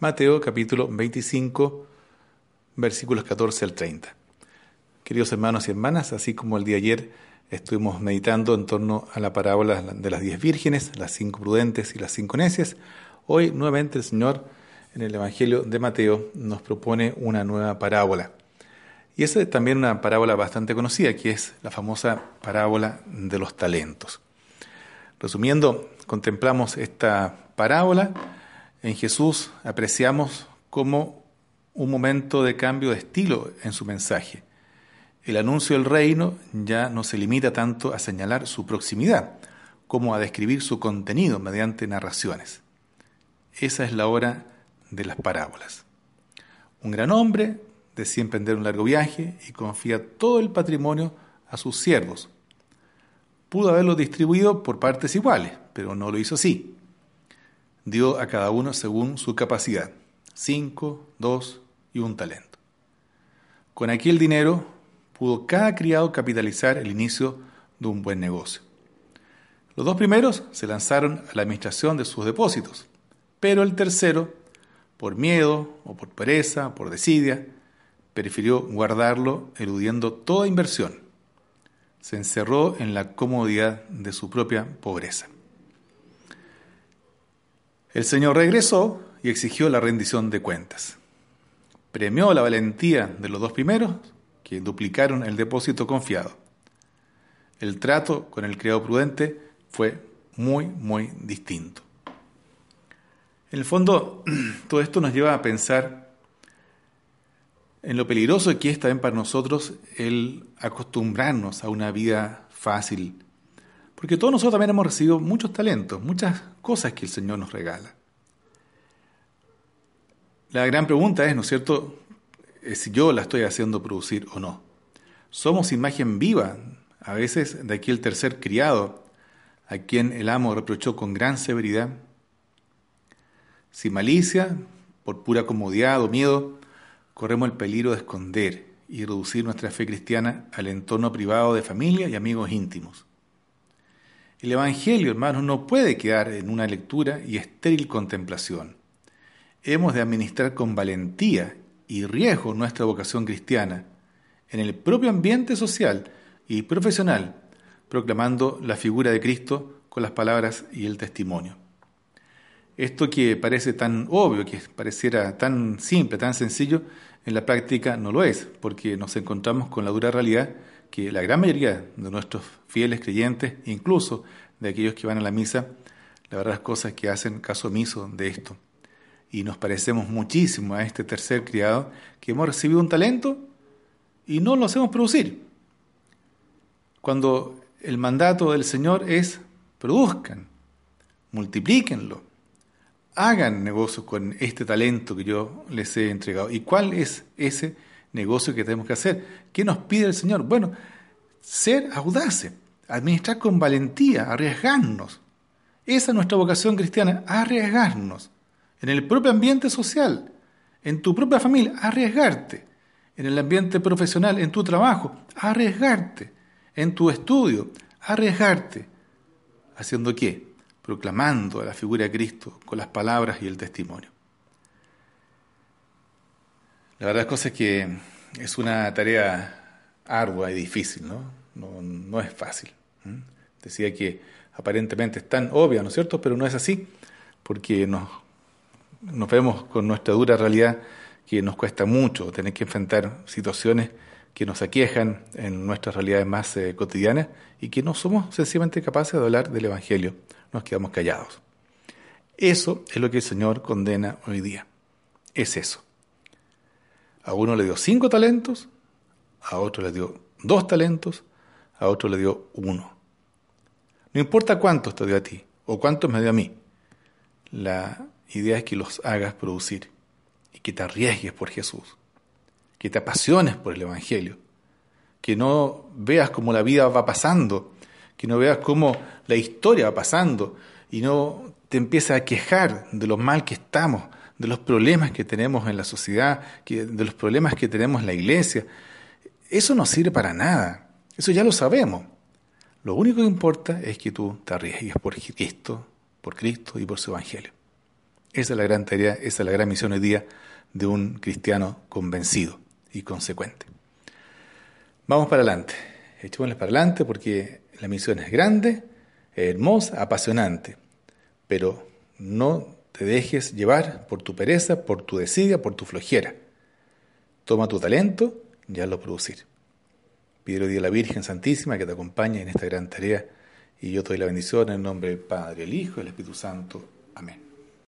Mateo capítulo 25, versículos 14 al 30. Queridos hermanos y hermanas, así como el día ayer estuvimos meditando en torno a la parábola de las diez vírgenes, las cinco prudentes y las cinco necias, hoy nuevamente el Señor en el Evangelio de Mateo nos propone una nueva parábola. Y esa es también una parábola bastante conocida, que es la famosa parábola de los talentos. Resumiendo, contemplamos esta parábola en Jesús apreciamos como un momento de cambio de estilo en su mensaje. El anuncio del reino ya no se limita tanto a señalar su proximidad, como a describir su contenido mediante narraciones. Esa es la hora de las parábolas. Un gran hombre decide emprender un largo viaje y confía todo el patrimonio a sus siervos. Pudo haberlo distribuido por partes iguales, pero no lo hizo así dio a cada uno según su capacidad, cinco, dos y un talento. Con aquel dinero pudo cada criado capitalizar el inicio de un buen negocio. Los dos primeros se lanzaron a la administración de sus depósitos, pero el tercero, por miedo o por pereza, por desidia, prefirió guardarlo eludiendo toda inversión. Se encerró en la comodidad de su propia pobreza. El Señor regresó y exigió la rendición de cuentas. Premió la valentía de los dos primeros, que duplicaron el depósito confiado. El trato con el criado prudente fue muy, muy distinto. En el fondo, todo esto nos lleva a pensar en lo peligroso que es también para nosotros el acostumbrarnos a una vida fácil, porque todos nosotros también hemos recibido muchos talentos, muchas cosas que el Señor nos regala. La gran pregunta es, ¿no es cierto?, si yo la estoy haciendo producir o no. Somos imagen viva, a veces, de aquí el tercer criado, a quien el amo reprochó con gran severidad. Sin malicia, por pura comodidad o miedo, corremos el peligro de esconder y reducir nuestra fe cristiana al entorno privado de familia y amigos íntimos. El Evangelio, hermanos, no puede quedar en una lectura y estéril contemplación. Hemos de administrar con valentía y riesgo nuestra vocación cristiana en el propio ambiente social y profesional, proclamando la figura de Cristo con las palabras y el testimonio. Esto que parece tan obvio, que pareciera tan simple, tan sencillo, en la práctica no lo es, porque nos encontramos con la dura realidad que la gran mayoría de nuestros fieles creyentes, incluso de aquellos que van a la misa, la verdad es cosas que hacen caso omiso de esto. Y nos parecemos muchísimo a este tercer criado que hemos recibido un talento y no lo hacemos producir. Cuando el mandato del Señor es produzcan, multiplíquenlo, hagan negocio con este talento que yo les he entregado. ¿Y cuál es ese negocio que tenemos que hacer. ¿Qué nos pide el Señor? Bueno, ser audaces, administrar con valentía, arriesgarnos. Esa es nuestra vocación cristiana, arriesgarnos. En el propio ambiente social, en tu propia familia, arriesgarte. En el ambiente profesional, en tu trabajo, arriesgarte. En tu estudio, arriesgarte. ¿Haciendo qué? Proclamando a la figura de Cristo con las palabras y el testimonio. La verdad es que es una tarea ardua y difícil, ¿no? No, es fácil. Decía que aparentemente es tan obvia, ¿no es cierto? Pero no es así, porque nos, nos vemos con nuestra dura realidad que nos cuesta mucho tener que enfrentar situaciones que nos aquejan en nuestras realidades más eh, cotidianas y que no somos sencillamente capaces de hablar del Evangelio, nos quedamos callados. Eso es lo que el Señor condena hoy día. Es eso. A uno le dio cinco talentos, a otro le dio dos talentos, a otro le dio uno. No importa cuántos te dio a ti o cuántos me dio a mí. La idea es que los hagas producir y que te arriesgues por Jesús, que te apasiones por el Evangelio, que no veas cómo la vida va pasando, que no veas cómo la historia va pasando y no te empieces a quejar de lo mal que estamos, de los problemas que tenemos en la sociedad, de los problemas que tenemos en la iglesia. Eso no sirve para nada. Eso ya lo sabemos. Lo único que importa es que tú te arriesgues por Cristo, por Cristo y por su Evangelio. Esa es la gran tarea, esa es la gran misión hoy día de un cristiano convencido y consecuente. Vamos para adelante, echémosles para adelante porque la misión es grande, hermosa, apasionante, pero no te dejes llevar por tu pereza, por tu desidia, por tu flojera. Toma tu talento y hazlo producir. Pido hoy a la Virgen Santísima que te acompañe en esta gran tarea y yo te doy la bendición en el nombre del Padre, el Hijo y el Espíritu Santo. Amén.